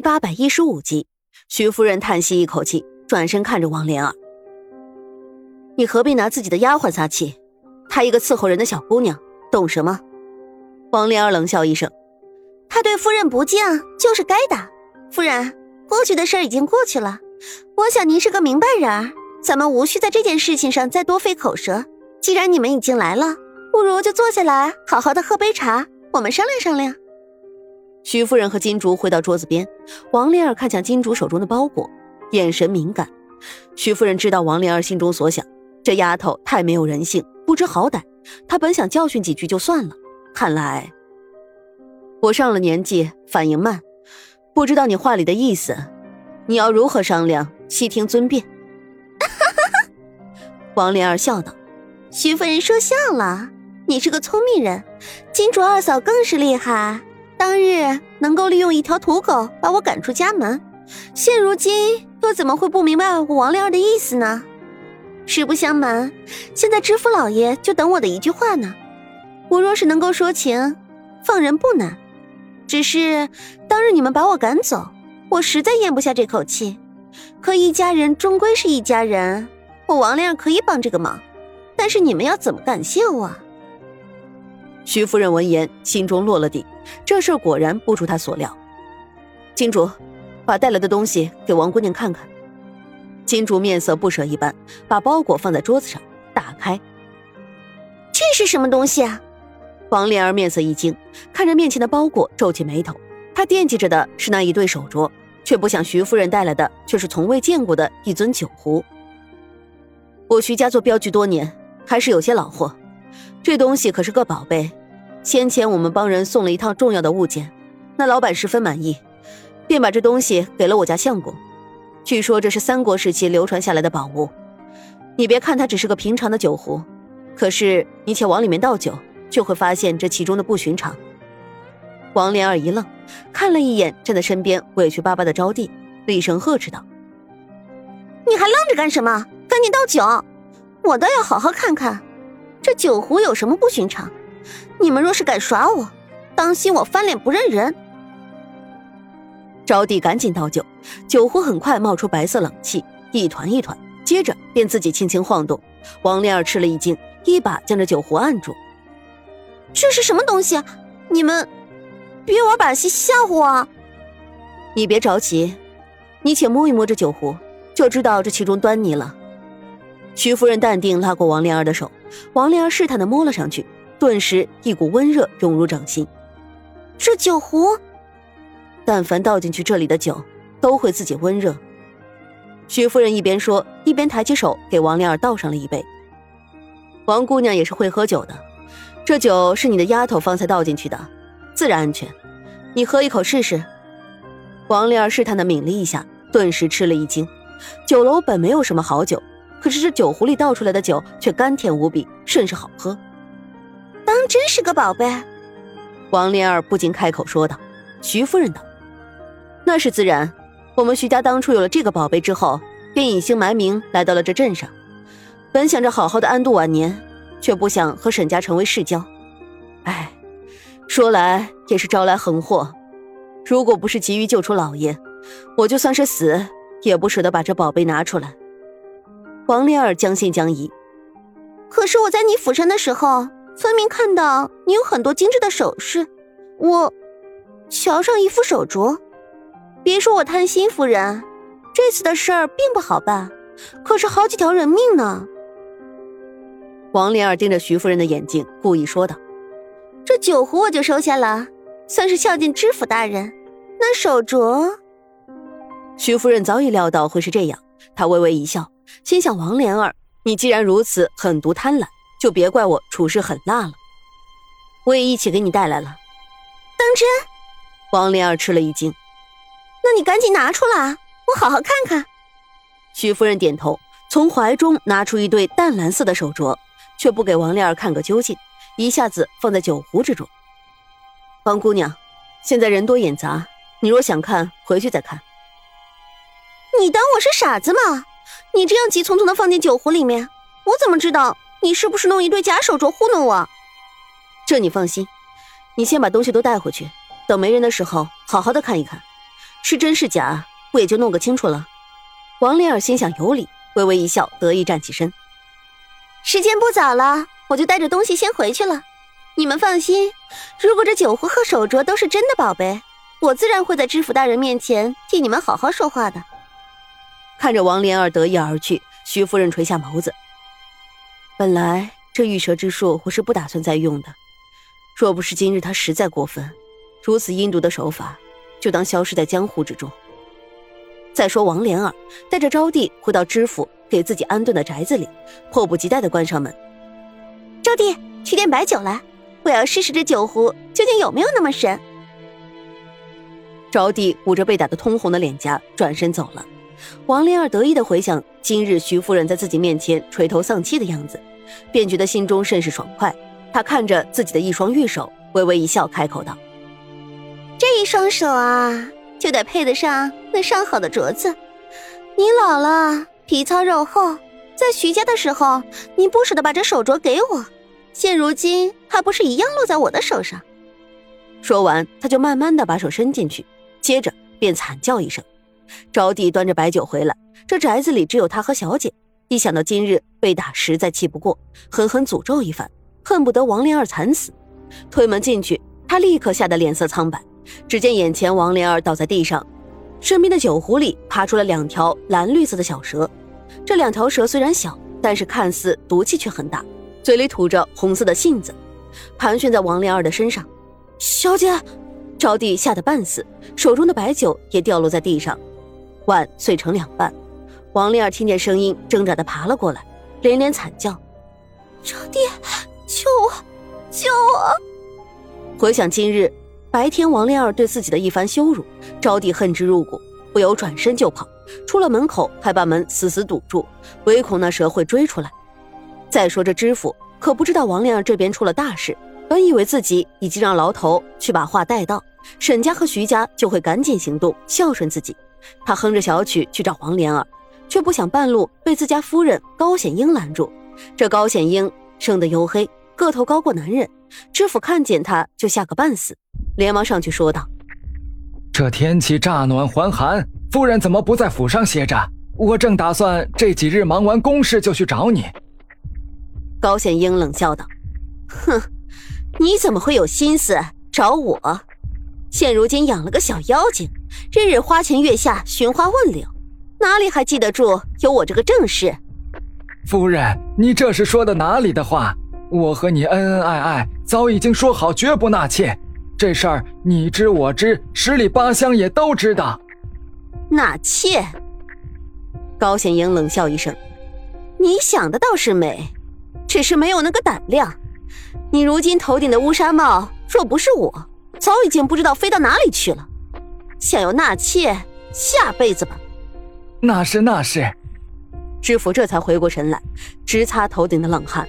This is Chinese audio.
八百一十五集，徐夫人叹息一口气，转身看着王莲儿：“你何必拿自己的丫鬟撒气？她一个伺候人的小姑娘，懂什么？”王莲儿冷笑一声：“她对夫人不敬，就是该的。夫人，过去的事已经过去了。我想您是个明白人儿，咱们无需在这件事情上再多费口舌。既然你们已经来了，不如就坐下来，好好的喝杯茶，我们商量商量。”徐夫人和金竹回到桌子边，王莲儿看向金竹手中的包裹，眼神敏感。徐夫人知道王莲儿心中所想，这丫头太没有人性，不知好歹。她本想教训几句就算了，看来我上了年纪，反应慢，不知道你话里的意思。你要如何商量，悉听尊便。王莲儿笑道：“徐夫人说笑了，你是个聪明人，金竹二嫂更是厉害。”当日能够利用一条土狗把我赶出家门，现如今又怎么会不明白我王亮的意思呢？实不相瞒，现在知府老爷就等我的一句话呢。我若是能够说情，放人不难。只是当日你们把我赶走，我实在咽不下这口气。可一家人终归是一家人，我王亮可以帮这个忙，但是你们要怎么感谢我？徐夫人闻言，心中落了地。这事果然不出她所料。金竹，把带来的东西给王姑娘看看。金竹面色不舍一般，把包裹放在桌子上，打开。这是什么东西啊？王莲儿面色一惊，看着面前的包裹，皱起眉头。她惦记着的是那一对手镯，却不想徐夫人带来的却是从未见过的一尊酒壶。我徐家做镖局多年，还是有些老货。这东西可是个宝贝，先前我们帮人送了一趟重要的物件，那老板十分满意，便把这东西给了我家相公。据说这是三国时期流传下来的宝物。你别看它只是个平常的酒壶，可是你且往里面倒酒，就会发现这其中的不寻常。王莲儿一愣，看了一眼站在身边委屈巴巴的招娣，厉声呵斥道：“你还愣着干什么？赶紧倒酒！我倒要好好看看。”这酒壶有什么不寻常？你们若是敢耍我，当心我翻脸不认人！招娣赶紧倒酒，酒壶很快冒出白色冷气，一团一团，接着便自己轻轻晃动。王莲儿吃了一惊，一把将这酒壶按住。这是什么东西？你们别玩把戏吓唬我！你别着急，你且摸一摸这酒壶，就知道这其中端倪了。徐夫人淡定拉过王莲儿的手，王莲儿试探的摸了上去，顿时一股温热涌入掌心。这酒壶，但凡倒进去这里的酒，都会自己温热。徐夫人一边说，一边抬起手给王莲儿倒上了一杯。王姑娘也是会喝酒的，这酒是你的丫头方才倒进去的，自然安全。你喝一口试试。王莲儿试探的抿了一下，顿时吃了一惊。酒楼本没有什么好酒。可是这酒壶里倒出来的酒却甘甜无比，甚是好喝。当真是个宝贝，王莲儿不禁开口说道。徐夫人道：“那是自然。我们徐家当初有了这个宝贝之后，便隐姓埋名来到了这镇上，本想着好好的安度晚年，却不想和沈家成为世交。哎，说来也是招来横祸。如果不是急于救出老爷，我就算是死，也不舍得把这宝贝拿出来。”王莲儿将信将疑，可是我在你府上的时候，分明看到你有很多精致的首饰。我瞧上一副手镯，别说我贪心，夫人，这次的事儿并不好办，可是好几条人命呢。王莲儿盯着徐夫人的眼睛，故意说道：“这酒壶我就收下了，算是孝敬知府大人。那手镯……”徐夫人早已料到会是这样，她微微一笑。心想：王莲儿，你既然如此狠毒贪婪，就别怪我处事狠辣了。我也一起给你带来了。当真？王莲儿吃了一惊。那你赶紧拿出来，我好好看看。徐夫人点头，从怀中拿出一对淡蓝色的手镯，却不给王莲儿看个究竟，一下子放在酒壶之中。王姑娘，现在人多眼杂，你若想看，回去再看。你当我是傻子吗？你这样急匆匆的放进酒壶里面，我怎么知道你是不是弄一对假手镯糊弄我？这你放心，你先把东西都带回去，等没人的时候好好的看一看。是真是假，不也就弄个清楚了？王莲儿心想有理，微微一笑，得意站起身。时间不早了，我就带着东西先回去了。你们放心，如果这酒壶和手镯都是真的宝贝，我自然会在知府大人面前替你们好好说话的。看着王莲儿得意而去，徐夫人垂下眸子。本来这御蛇之术我是不打算再用的，若不是今日他实在过分，如此阴毒的手法，就当消失在江湖之中。再说王莲儿带着招娣回到知府给自己安顿的宅子里，迫不及待的关上门。招娣，取点白酒来，我要试试这酒壶究竟有没有那么神。招娣捂着被打得通红的脸颊，转身走了。王莲儿得意的回想今日徐夫人在自己面前垂头丧气的样子，便觉得心中甚是爽快。她看着自己的一双玉手，微微一笑，开口道：“这一双手啊，就得配得上那上好的镯子。你老了，皮糙肉厚，在徐家的时候，你不舍得把这手镯给我，现如今还不是一样落在我的手上？”说完，他就慢慢的把手伸进去，接着便惨叫一声。招娣端着白酒回来，这宅子里只有他和小姐。一想到今日被打，实在气不过，狠狠诅咒一番，恨不得王莲儿惨死。推门进去，他立刻吓得脸色苍白。只见眼前王莲儿倒在地上，身边的酒壶里爬出了两条蓝绿色的小蛇。这两条蛇虽然小，但是看似毒气却很大，嘴里吐着红色的信子，盘旋在王莲儿的身上。小姐，招娣吓得半死，手中的白酒也掉落在地上。碗碎成两半，王丽儿听见声音，挣扎的爬了过来，连连惨叫：“招娣，救我，救我！”回想今日白天王丽儿对自己的一番羞辱，招娣恨之入骨，不由转身就跑。出了门口，还把门死死堵住，唯恐那蛇会追出来。再说这知府可不知道王丽儿这边出了大事，本以为自己已经让牢头去把话带到，沈家和徐家就会赶紧行动，孝顺自己。他哼着小曲去找黄莲儿，却不想半路被自家夫人高显英拦住。这高显英生得黝黑，个头高过男人，知府看见他就吓个半死，连忙上去说道：“这天气乍暖还寒，夫人怎么不在府上歇着？我正打算这几日忙完公事就去找你。”高显英冷笑道：“哼，你怎么会有心思找我？现如今养了个小妖精。”日日花前月下寻花问柳，哪里还记得住有我这个正室？夫人，你这是说的哪里的话？我和你恩恩爱爱，早已经说好绝不纳妾。这事儿你知我知，十里八乡也都知道。纳妾？高显英冷笑一声：“你想的倒是美，只是没有那个胆量。你如今头顶的乌纱帽，若不是我，早已经不知道飞到哪里去了。”想要纳妾，下辈子吧。那是那是。知府这才回过神来，直擦头顶的冷汗。